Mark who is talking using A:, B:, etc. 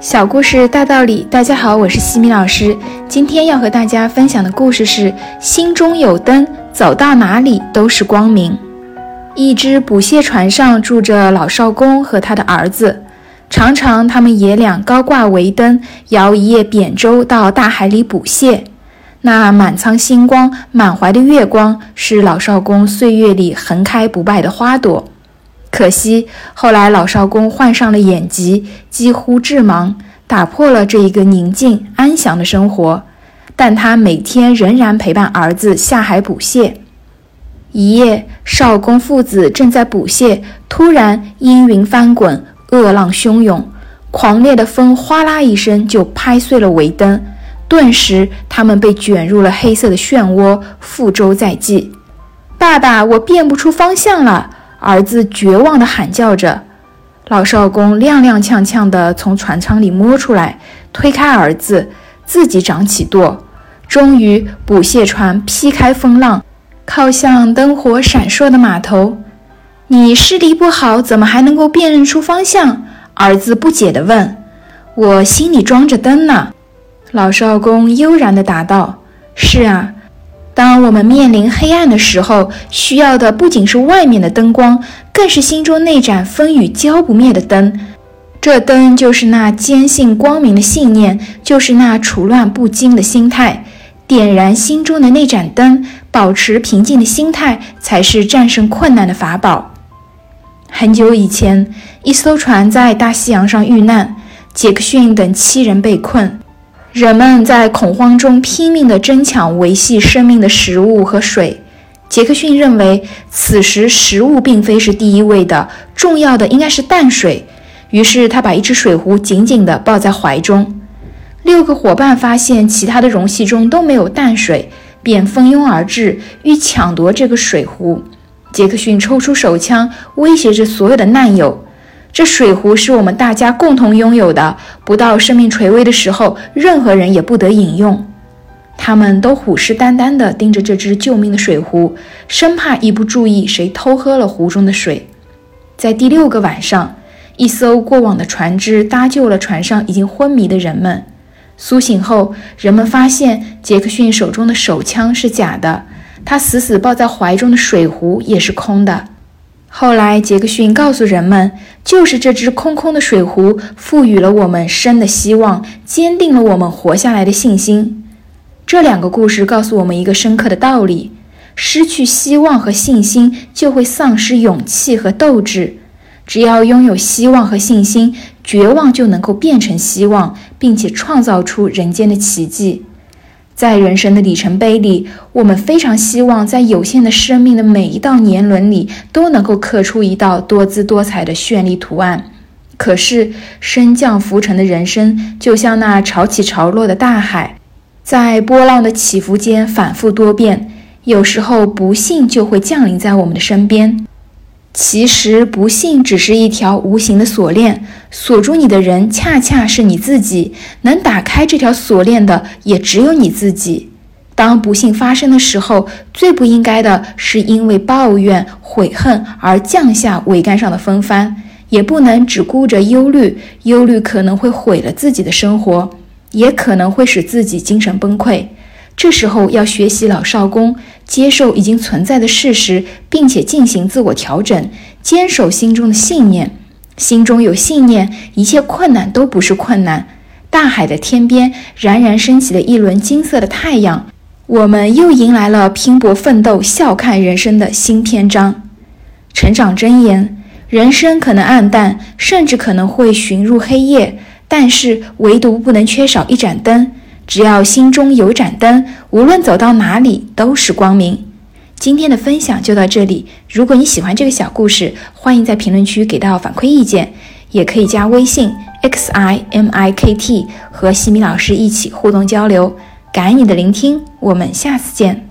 A: 小故事大道理，大家好，我是西米老师。今天要和大家分享的故事是：心中有灯，走到哪里都是光明。一只捕蟹船上住着老少公和他的儿子，常常他们爷俩高挂桅灯，摇一叶扁舟到大海里捕蟹。那满仓星光、满怀的月光，是老少公岁月里横开不败的花朵。可惜后来老少公患上了眼疾，几乎致盲，打破了这一个宁静安详的生活。但他每天仍然陪伴儿子下海捕蟹。一夜，少公父子正在捕蟹，突然阴云翻滚，恶浪汹涌，狂烈的风哗啦一声就拍碎了桅灯，顿时他们被卷入了黑色的漩涡，覆舟在即。爸爸，我辨不出方向了。儿子绝望地喊叫着，老少公踉踉跄跄地从船舱里摸出来，推开儿子，自己掌起舵，终于捕蟹船劈开风浪，靠向灯火闪烁的码头。你视力不好，怎么还能够辨认出方向？儿子不解地问。我心里装着灯呢。老少公悠然地答道：“是啊。”当我们面临黑暗的时候，需要的不仅是外面的灯光，更是心中那盏风雨浇不灭的灯。这灯就是那坚信光明的信念，就是那处乱不惊的心态。点燃心中的那盏灯，保持平静的心态，才是战胜困难的法宝。很久以前，一艘船在大西洋上遇难，杰克逊等七人被困。人们在恐慌中拼命地争抢维系生命的食物和水。杰克逊认为，此时食物并非是第一位的，重要的应该是淡水。于是他把一只水壶紧紧地抱在怀中。六个伙伴发现其他的容器中都没有淡水，便蜂拥而至，欲抢夺这个水壶。杰克逊抽出手枪，威胁着所有的难友。这水壶是我们大家共同拥有的，不到生命垂危的时候，任何人也不得饮用。他们都虎视眈眈地盯着这只救命的水壶，生怕一不注意谁偷喝了壶中的水。在第六个晚上，一艘过往的船只搭救了船上已经昏迷的人们。苏醒后，人们发现杰克逊手中的手枪是假的，他死死抱在怀中的水壶也是空的。后来，杰克逊告诉人们，就是这只空空的水壶赋予了我们生的希望，坚定了我们活下来的信心。这两个故事告诉我们一个深刻的道理：失去希望和信心，就会丧失勇气和斗志。只要拥有希望和信心，绝望就能够变成希望，并且创造出人间的奇迹。在人生的里程碑里，我们非常希望在有限的生命的每一道年轮里都能够刻出一道多姿多彩的绚丽图案。可是升降浮沉的人生，就像那潮起潮落的大海，在波浪的起伏间反复多变，有时候不幸就会降临在我们的身边。其实，不幸只是一条无形的锁链，锁住你的人恰恰是你自己。能打开这条锁链的，也只有你自己。当不幸发生的时候，最不应该的是因为抱怨、悔恨而降下桅杆上的风帆，也不能只顾着忧虑，忧虑可能会毁了自己的生活，也可能会使自己精神崩溃。这时候要学习老少公，接受已经存在的事实，并且进行自我调整，坚守心中的信念。心中有信念，一切困难都不是困难。大海的天边冉冉升起了一轮金色的太阳，我们又迎来了拼搏奋斗、笑看人生的新篇章。成长箴言：人生可能暗淡，甚至可能会寻入黑夜，但是唯独不能缺少一盏灯。只要心中有盏灯，无论走到哪里都是光明。今天的分享就到这里。如果你喜欢这个小故事，欢迎在评论区给到反馈意见，也可以加微信 x i m i k t 和西米老师一起互动交流。感恩你的聆听，我们下次见。